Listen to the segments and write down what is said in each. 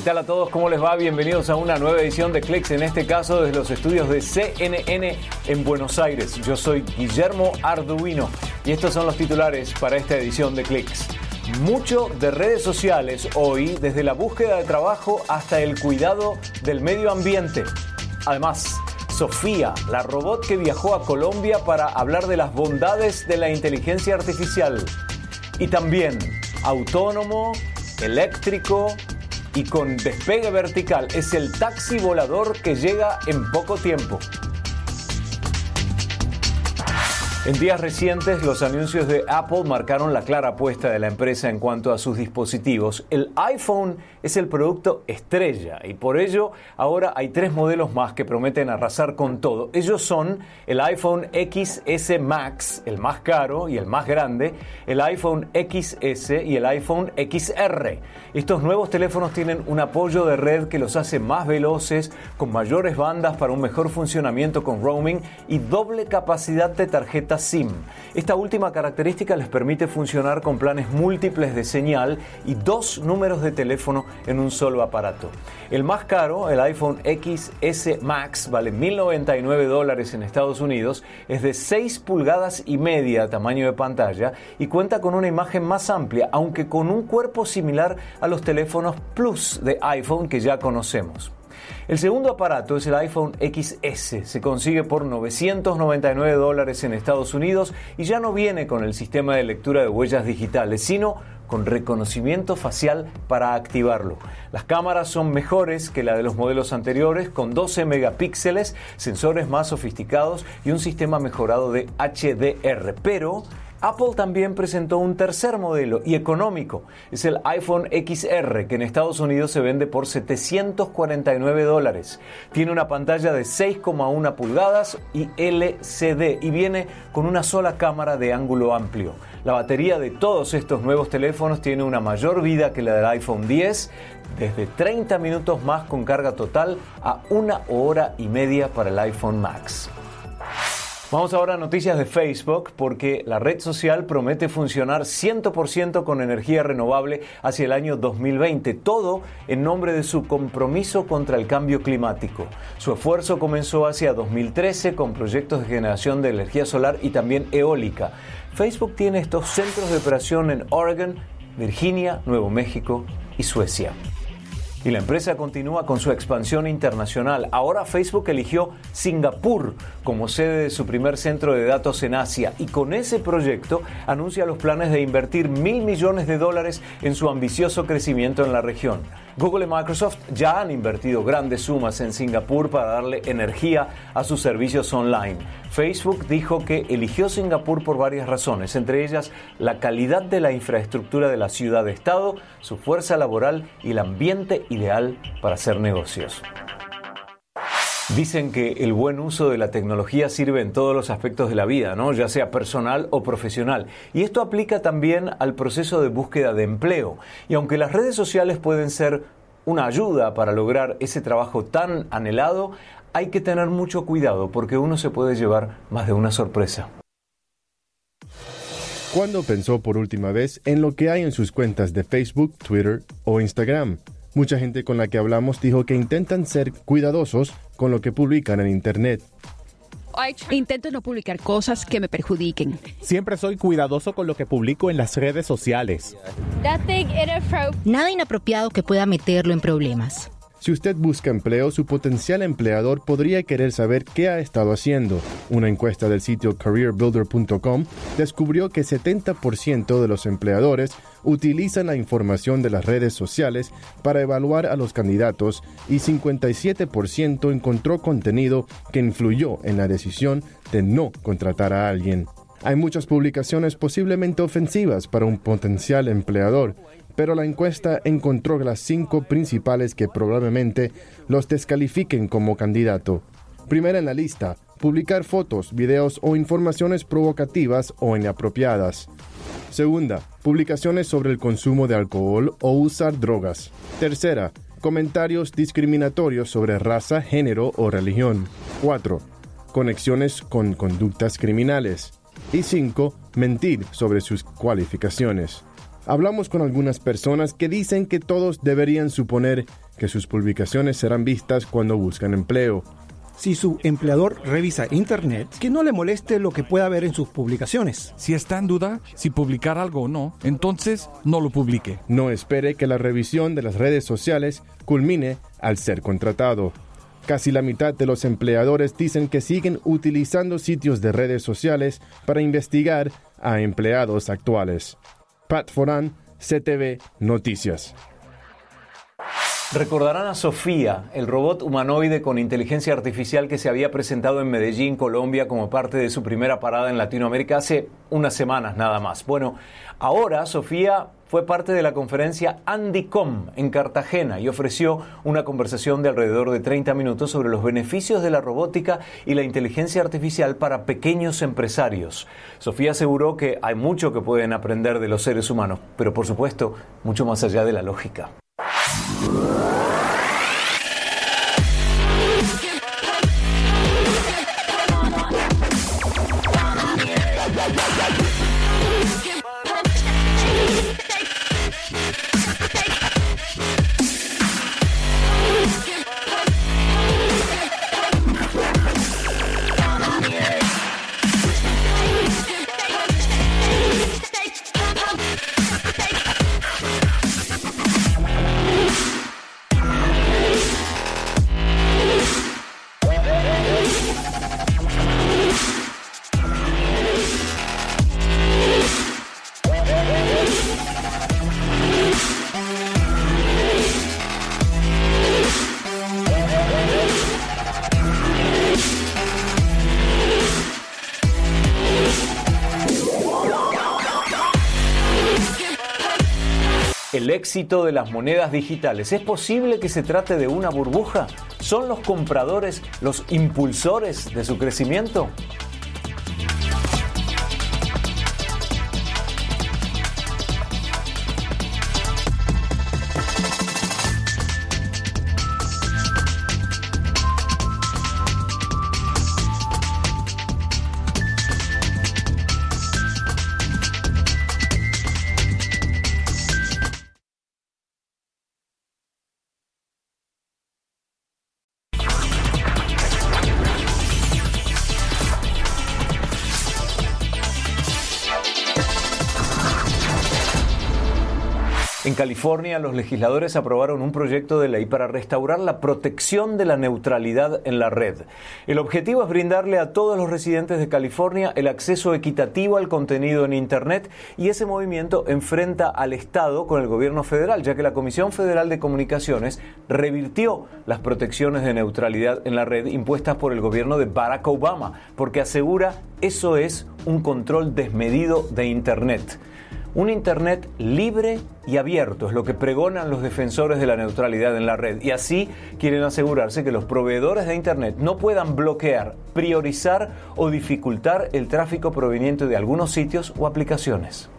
¿Qué tal a todos? ¿Cómo les va? Bienvenidos a una nueva edición de Clicks, en este caso desde los estudios de CNN en Buenos Aires. Yo soy Guillermo Arduino y estos son los titulares para esta edición de Clicks. Mucho de redes sociales hoy, desde la búsqueda de trabajo hasta el cuidado del medio ambiente. Además, Sofía, la robot que viajó a Colombia para hablar de las bondades de la inteligencia artificial. Y también autónomo, eléctrico, y con despegue vertical es el taxi volador que llega en poco tiempo. En días recientes, los anuncios de Apple marcaron la clara apuesta de la empresa en cuanto a sus dispositivos. El iPhone es el producto estrella y por ello ahora hay tres modelos más que prometen arrasar con todo. Ellos son el iPhone XS Max, el más caro y el más grande, el iPhone XS y el iPhone XR. Estos nuevos teléfonos tienen un apoyo de red que los hace más veloces, con mayores bandas para un mejor funcionamiento con roaming y doble capacidad de tarjeta SIM. Esta última característica les permite funcionar con planes múltiples de señal y dos números de teléfono en un solo aparato. El más caro, el iPhone XS Max, vale 1.099 dólares en Estados Unidos, es de 6 pulgadas y media tamaño de pantalla y cuenta con una imagen más amplia, aunque con un cuerpo similar a los teléfonos Plus de iPhone que ya conocemos. El segundo aparato es el iPhone XS. Se consigue por 999 dólares en Estados Unidos y ya no viene con el sistema de lectura de huellas digitales, sino con reconocimiento facial para activarlo. Las cámaras son mejores que la de los modelos anteriores, con 12 megapíxeles, sensores más sofisticados y un sistema mejorado de HDR, pero Apple también presentó un tercer modelo y económico. Es el iPhone XR, que en Estados Unidos se vende por 749 dólares. Tiene una pantalla de 6,1 pulgadas y LCD y viene con una sola cámara de ángulo amplio. La batería de todos estos nuevos teléfonos tiene una mayor vida que la del iPhone 10, desde 30 minutos más con carga total a una hora y media para el iPhone Max. Vamos ahora a noticias de Facebook porque la red social promete funcionar 100% con energía renovable hacia el año 2020, todo en nombre de su compromiso contra el cambio climático. Su esfuerzo comenzó hacia 2013 con proyectos de generación de energía solar y también eólica. Facebook tiene estos centros de operación en Oregon, Virginia, Nuevo México y Suecia. Y la empresa continúa con su expansión internacional. Ahora Facebook eligió Singapur como sede de su primer centro de datos en Asia y con ese proyecto anuncia los planes de invertir mil millones de dólares en su ambicioso crecimiento en la región. Google y Microsoft ya han invertido grandes sumas en Singapur para darle energía a sus servicios online. Facebook dijo que eligió Singapur por varias razones, entre ellas la calidad de la infraestructura de la ciudad-estado, su fuerza laboral y el ambiente ideal para hacer negocios. Dicen que el buen uso de la tecnología sirve en todos los aspectos de la vida, ¿no? ya sea personal o profesional. Y esto aplica también al proceso de búsqueda de empleo. Y aunque las redes sociales pueden ser una ayuda para lograr ese trabajo tan anhelado, hay que tener mucho cuidado porque uno se puede llevar más de una sorpresa. ¿Cuándo pensó por última vez en lo que hay en sus cuentas de Facebook, Twitter o Instagram? Mucha gente con la que hablamos dijo que intentan ser cuidadosos con lo que publican en Internet. Intento no publicar cosas que me perjudiquen. Siempre soy cuidadoso con lo que publico en las redes sociales. Nada inapropiado que pueda meterlo en problemas. Si usted busca empleo, su potencial empleador podría querer saber qué ha estado haciendo. Una encuesta del sitio careerbuilder.com descubrió que 70% de los empleadores utilizan la información de las redes sociales para evaluar a los candidatos y 57% encontró contenido que influyó en la decisión de no contratar a alguien. Hay muchas publicaciones posiblemente ofensivas para un potencial empleador pero la encuesta encontró las cinco principales que probablemente los descalifiquen como candidato. Primera en la lista, publicar fotos, videos o informaciones provocativas o inapropiadas. Segunda, publicaciones sobre el consumo de alcohol o usar drogas. Tercera, comentarios discriminatorios sobre raza, género o religión. 4. Conexiones con conductas criminales. Y 5. Mentir sobre sus cualificaciones. Hablamos con algunas personas que dicen que todos deberían suponer que sus publicaciones serán vistas cuando buscan empleo. Si su empleador revisa Internet, que no le moleste lo que pueda ver en sus publicaciones. Si está en duda si publicar algo o no, entonces no lo publique. No espere que la revisión de las redes sociales culmine al ser contratado. Casi la mitad de los empleadores dicen que siguen utilizando sitios de redes sociales para investigar a empleados actuales. Pat Foran, CTV Noticias. Recordarán a Sofía, el robot humanoide con inteligencia artificial que se había presentado en Medellín, Colombia, como parte de su primera parada en Latinoamérica hace unas semanas nada más. Bueno, ahora Sofía fue parte de la conferencia Andycom en Cartagena y ofreció una conversación de alrededor de 30 minutos sobre los beneficios de la robótica y la inteligencia artificial para pequeños empresarios. Sofía aseguró que hay mucho que pueden aprender de los seres humanos, pero por supuesto, mucho más allá de la lógica. El éxito de las monedas digitales, ¿es posible que se trate de una burbuja? ¿Son los compradores los impulsores de su crecimiento? California, los legisladores aprobaron un proyecto de ley para restaurar la protección de la neutralidad en la red. El objetivo es brindarle a todos los residentes de California el acceso equitativo al contenido en Internet y ese movimiento enfrenta al Estado con el gobierno federal, ya que la Comisión Federal de Comunicaciones revirtió las protecciones de neutralidad en la red impuestas por el gobierno de Barack Obama, porque asegura eso es un control desmedido de Internet. Un Internet libre y abierto es lo que pregonan los defensores de la neutralidad en la red y así quieren asegurarse que los proveedores de Internet no puedan bloquear, priorizar o dificultar el tráfico proveniente de algunos sitios o aplicaciones.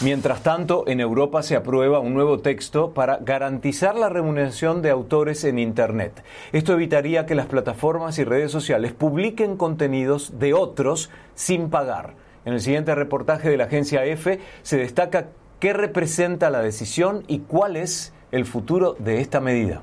Mientras tanto, en Europa se aprueba un nuevo texto para garantizar la remuneración de autores en Internet. Esto evitaría que las plataformas y redes sociales publiquen contenidos de otros sin pagar. En el siguiente reportaje de la agencia EFE se destaca qué representa la decisión y cuál es el futuro de esta medida.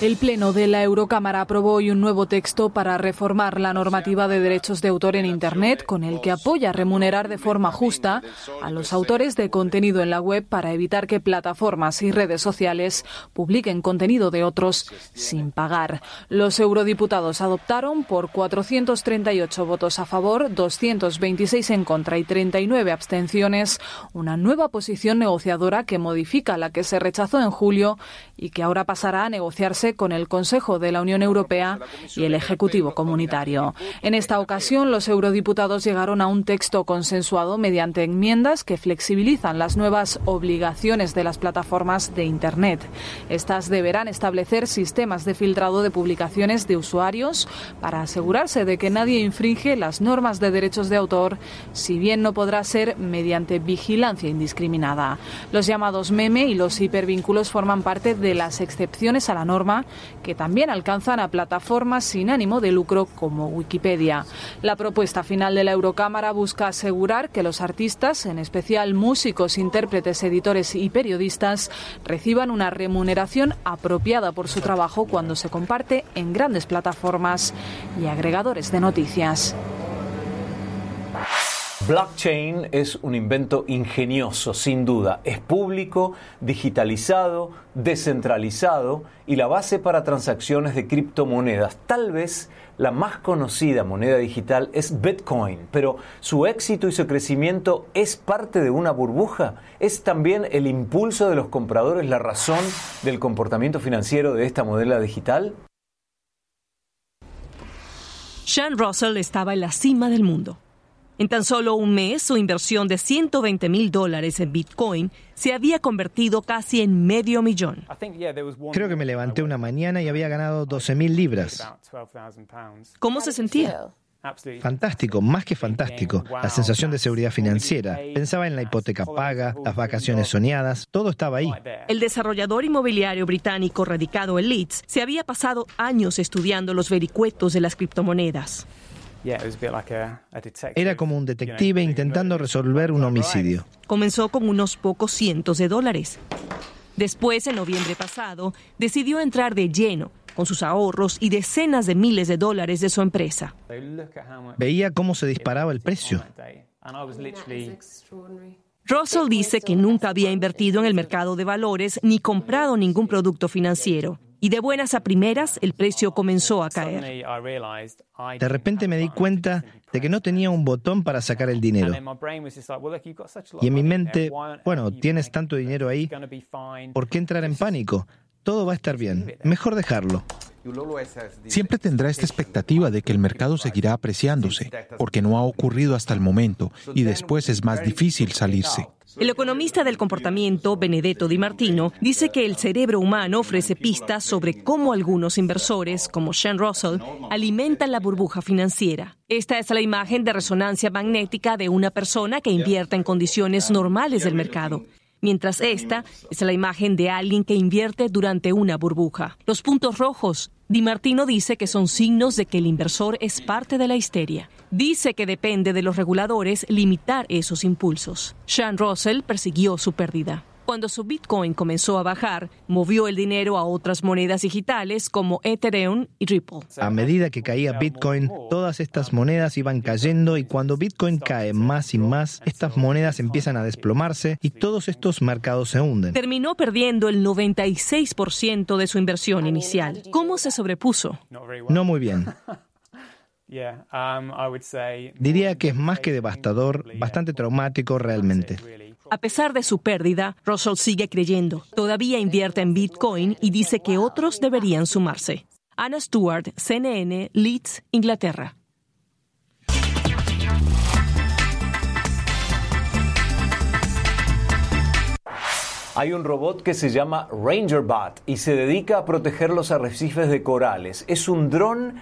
El Pleno de la Eurocámara aprobó hoy un nuevo texto para reformar la normativa de derechos de autor en Internet, con el que apoya remunerar de forma justa a los autores de contenido en la web para evitar que plataformas y redes sociales publiquen contenido de otros sin pagar. Los eurodiputados adoptaron por 438 votos a favor, 226 en contra y 39 abstenciones una nueva posición negociadora que modifica la que se rechazó en julio y que ahora pasará a negociarse con el Consejo de la Unión Europea y el Ejecutivo Comunitario. En esta ocasión, los eurodiputados llegaron a un texto consensuado mediante enmiendas que flexibilizan las nuevas obligaciones de las plataformas de Internet. Estas deberán establecer sistemas de filtrado de publicaciones de usuarios para asegurarse de que nadie infringe las normas de derechos de autor, si bien no podrá ser mediante vigilancia indiscriminada. Los llamados meme y los hipervínculos forman parte de las excepciones a la norma que también alcanzan a plataformas sin ánimo de lucro como Wikipedia. La propuesta final de la Eurocámara busca asegurar que los artistas, en especial músicos, intérpretes, editores y periodistas, reciban una remuneración apropiada por su trabajo cuando se comparte en grandes plataformas y agregadores de noticias. Blockchain es un invento ingenioso, sin duda. Es público, digitalizado, descentralizado y la base para transacciones de criptomonedas. Tal vez la más conocida moneda digital es Bitcoin, pero su éxito y su crecimiento es parte de una burbuja. ¿Es también el impulso de los compradores la razón del comportamiento financiero de esta moneda digital? Sean Russell estaba en la cima del mundo. En tan solo un mes, su inversión de 120 mil dólares en Bitcoin se había convertido casi en medio millón. Creo que me levanté una mañana y había ganado 12 mil libras. ¿Cómo se sentía? Fantástico, más que fantástico. La sensación de seguridad financiera. Pensaba en la hipoteca paga, las vacaciones soñadas, todo estaba ahí. El desarrollador inmobiliario británico radicado en Leeds se había pasado años estudiando los vericuetos de las criptomonedas. Era como un detective intentando resolver un homicidio. Comenzó con unos pocos cientos de dólares. Después, en noviembre pasado, decidió entrar de lleno con sus ahorros y decenas de miles de dólares de su empresa. Veía cómo se disparaba el precio. Russell dice que nunca había invertido en el mercado de valores ni comprado ningún producto financiero y de buenas a primeras el precio comenzó a caer. De repente me di cuenta de que no tenía un botón para sacar el dinero. Y en mi mente, bueno, tienes tanto dinero ahí, ¿por qué entrar en pánico? Todo va a estar bien, mejor dejarlo. Siempre tendrá esta expectativa de que el mercado seguirá apreciándose, porque no ha ocurrido hasta el momento y después es más difícil salirse. El economista del comportamiento, Benedetto Di Martino, dice que el cerebro humano ofrece pistas sobre cómo algunos inversores, como Sean Russell, alimentan la burbuja financiera. Esta es la imagen de resonancia magnética de una persona que invierte en condiciones normales del mercado mientras esta es la imagen de alguien que invierte durante una burbuja. Los puntos rojos. Di Martino dice que son signos de que el inversor es parte de la histeria. Dice que depende de los reguladores limitar esos impulsos. Sean Russell persiguió su pérdida. Cuando su Bitcoin comenzó a bajar, movió el dinero a otras monedas digitales como Ethereum y Ripple. A medida que caía Bitcoin, todas estas monedas iban cayendo y cuando Bitcoin cae más y más, estas monedas empiezan a desplomarse y todos estos mercados se hunden. Terminó perdiendo el 96% de su inversión inicial. ¿Cómo se sobrepuso? No muy bien. Diría que es más que devastador, bastante traumático realmente. A pesar de su pérdida, Russell sigue creyendo. Todavía invierte en Bitcoin y dice que otros deberían sumarse. Anna Stewart, CNN, Leeds, Inglaterra. Hay un robot que se llama RangerBot y se dedica a proteger los arrecifes de corales. Es un dron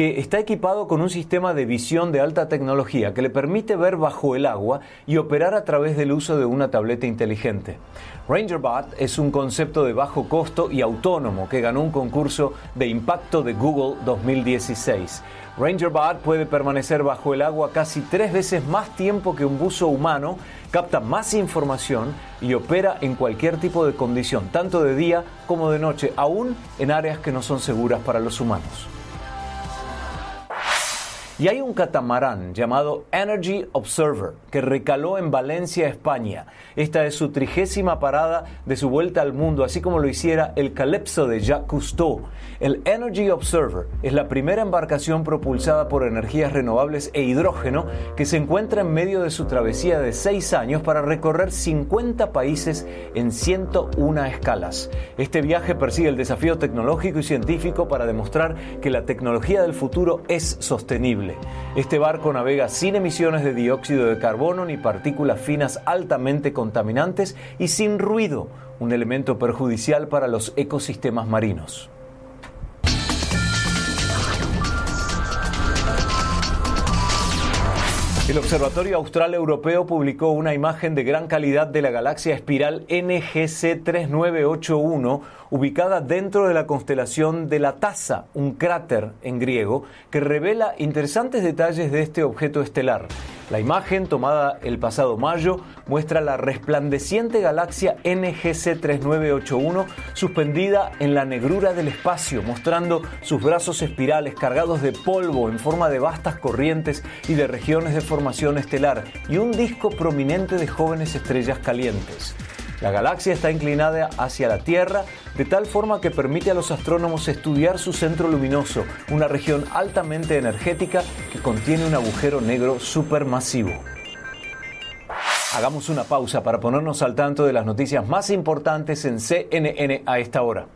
que está equipado con un sistema de visión de alta tecnología que le permite ver bajo el agua y operar a través del uso de una tableta inteligente. RangerBot es un concepto de bajo costo y autónomo que ganó un concurso de impacto de Google 2016. RangerBot puede permanecer bajo el agua casi tres veces más tiempo que un buzo humano, capta más información y opera en cualquier tipo de condición, tanto de día como de noche, aún en áreas que no son seguras para los humanos. Y hay un catamarán llamado Energy Observer que recaló en Valencia, España. Esta es su trigésima parada de su vuelta al mundo, así como lo hiciera el Calypso de Jacques Cousteau. El Energy Observer es la primera embarcación propulsada por energías renovables e hidrógeno que se encuentra en medio de su travesía de seis años para recorrer 50 países en 101 escalas. Este viaje persigue el desafío tecnológico y científico para demostrar que la tecnología del futuro es sostenible. Este barco navega sin emisiones de dióxido de carbono ni partículas finas altamente contaminantes y sin ruido, un elemento perjudicial para los ecosistemas marinos. El Observatorio Austral Europeo publicó una imagen de gran calidad de la galaxia espiral NGC 3981, ubicada dentro de la constelación de la Taza, un cráter en griego que revela interesantes detalles de este objeto estelar. La imagen, tomada el pasado mayo, muestra la resplandeciente galaxia NGC 3981 suspendida en la negrura del espacio, mostrando sus brazos espirales cargados de polvo en forma de vastas corrientes y de regiones de formación estelar, y un disco prominente de jóvenes estrellas calientes. La galaxia está inclinada hacia la Tierra de tal forma que permite a los astrónomos estudiar su centro luminoso, una región altamente energética que contiene un agujero negro supermasivo. Hagamos una pausa para ponernos al tanto de las noticias más importantes en CNN a esta hora.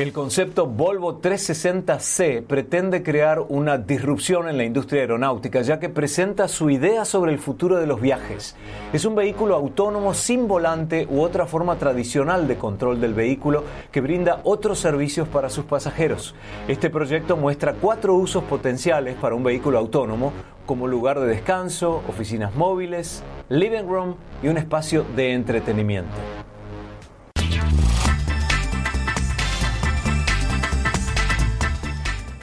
El concepto Volvo 360C pretende crear una disrupción en la industria aeronáutica, ya que presenta su idea sobre el futuro de los viajes. Es un vehículo autónomo sin volante u otra forma tradicional de control del vehículo que brinda otros servicios para sus pasajeros. Este proyecto muestra cuatro usos potenciales para un vehículo autónomo, como lugar de descanso, oficinas móviles, living room y un espacio de entretenimiento.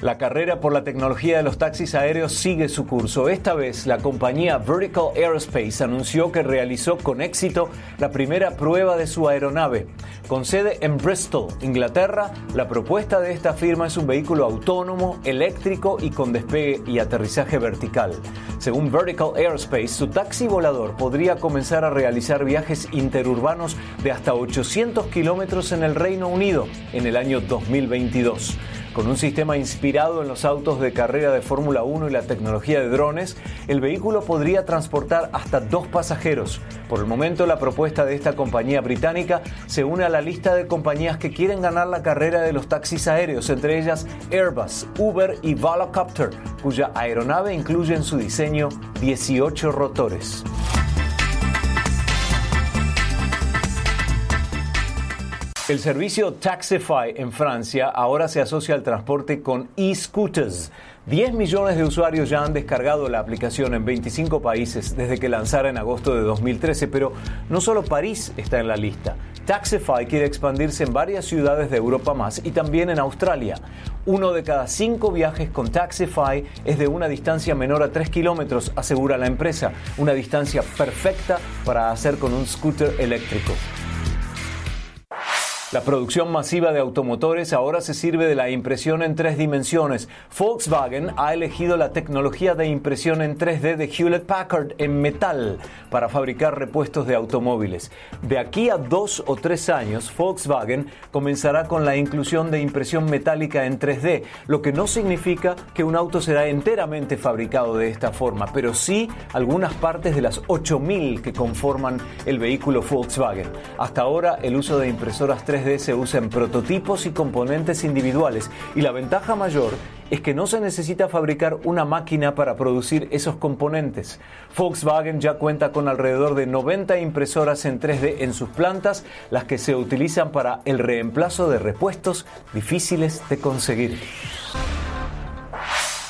La carrera por la tecnología de los taxis aéreos sigue su curso. Esta vez la compañía Vertical Aerospace anunció que realizó con éxito la primera prueba de su aeronave. Con sede en Bristol, Inglaterra, la propuesta de esta firma es un vehículo autónomo, eléctrico y con despegue y aterrizaje vertical. Según Vertical Aerospace, su taxi volador podría comenzar a realizar viajes interurbanos de hasta 800 kilómetros en el Reino Unido en el año 2022. Con un sistema inspirado en los autos de carrera de Fórmula 1 y la tecnología de drones, el vehículo podría transportar hasta dos pasajeros. Por el momento, la propuesta de esta compañía británica se une a la lista de compañías que quieren ganar la carrera de los taxis aéreos, entre ellas Airbus, Uber y Volocopter, cuya aeronave incluye en su diseño 18 rotores. El servicio Taxify en Francia ahora se asocia al transporte con e-scooters. 10 millones de usuarios ya han descargado la aplicación en 25 países desde que lanzara en agosto de 2013, pero no solo París está en la lista. Taxify quiere expandirse en varias ciudades de Europa más y también en Australia. Uno de cada cinco viajes con Taxify es de una distancia menor a 3 kilómetros, asegura la empresa, una distancia perfecta para hacer con un scooter eléctrico. La producción masiva de automotores ahora se sirve de la impresión en tres dimensiones. Volkswagen ha elegido la tecnología de impresión en 3D de Hewlett Packard en metal para fabricar repuestos de automóviles. De aquí a dos o tres años, Volkswagen comenzará con la inclusión de impresión metálica en 3D, lo que no significa que un auto será enteramente fabricado de esta forma, pero sí algunas partes de las 8000 que conforman el vehículo Volkswagen. Hasta ahora, el uso de impresoras 3 3D se usa en prototipos y componentes individuales y la ventaja mayor es que no se necesita fabricar una máquina para producir esos componentes. Volkswagen ya cuenta con alrededor de 90 impresoras en 3D en sus plantas, las que se utilizan para el reemplazo de repuestos difíciles de conseguir.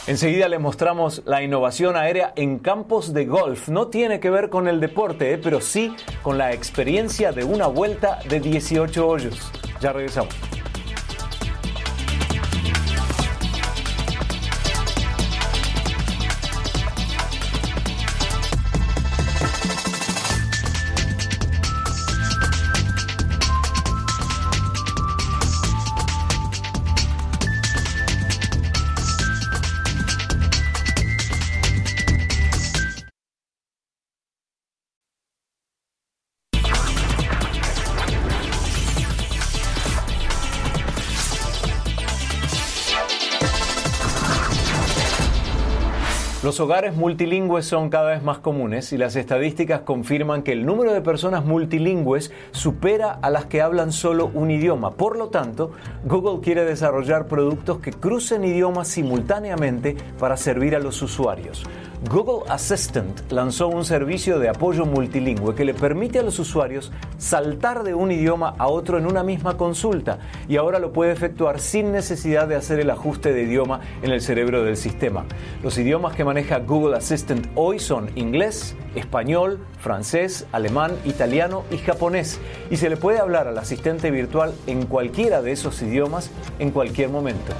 Enseguida le mostramos la innovación aérea en campos de golf. No tiene que ver con el deporte, eh, pero sí con la experiencia de una vuelta de 18 hoyos. Ya regresamos. Los hogares multilingües son cada vez más comunes y las estadísticas confirman que el número de personas multilingües supera a las que hablan solo un idioma. Por lo tanto, Google quiere desarrollar productos que crucen idiomas simultáneamente para servir a los usuarios. Google Assistant lanzó un servicio de apoyo multilingüe que le permite a los usuarios saltar de un idioma a otro en una misma consulta y ahora lo puede efectuar sin necesidad de hacer el ajuste de idioma en el cerebro del sistema. Los idiomas que maneja Google Assistant hoy son inglés, español, francés, alemán, italiano y japonés y se le puede hablar al asistente virtual en cualquiera de esos idiomas en cualquier momento.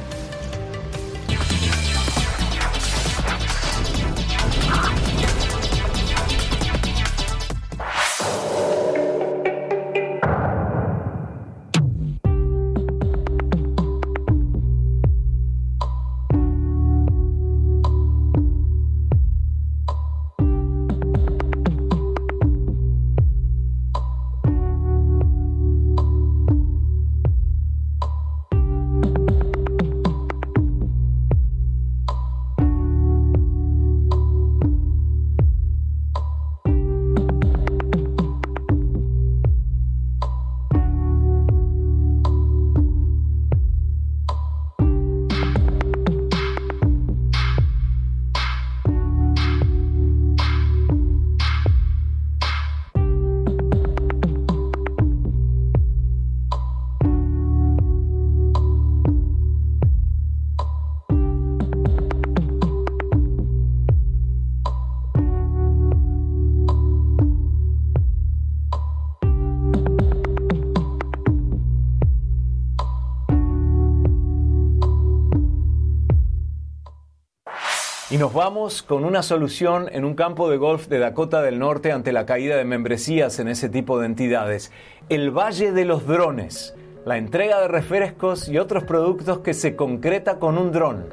Nos vamos con una solución en un campo de golf de Dakota del Norte ante la caída de membresías en ese tipo de entidades. El Valle de los Drones. La entrega de refrescos y otros productos que se concreta con un dron.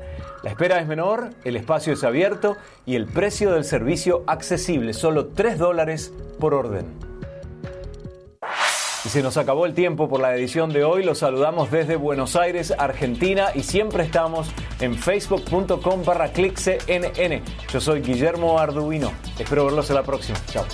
La espera es menor, el espacio es abierto y el precio del servicio accesible, solo 3 dólares por orden. Y se nos acabó el tiempo por la edición de hoy. Los saludamos desde Buenos Aires, Argentina y siempre estamos en facebook.com barra cnn. Yo soy Guillermo Arduino. Espero verlos en la próxima. Chao.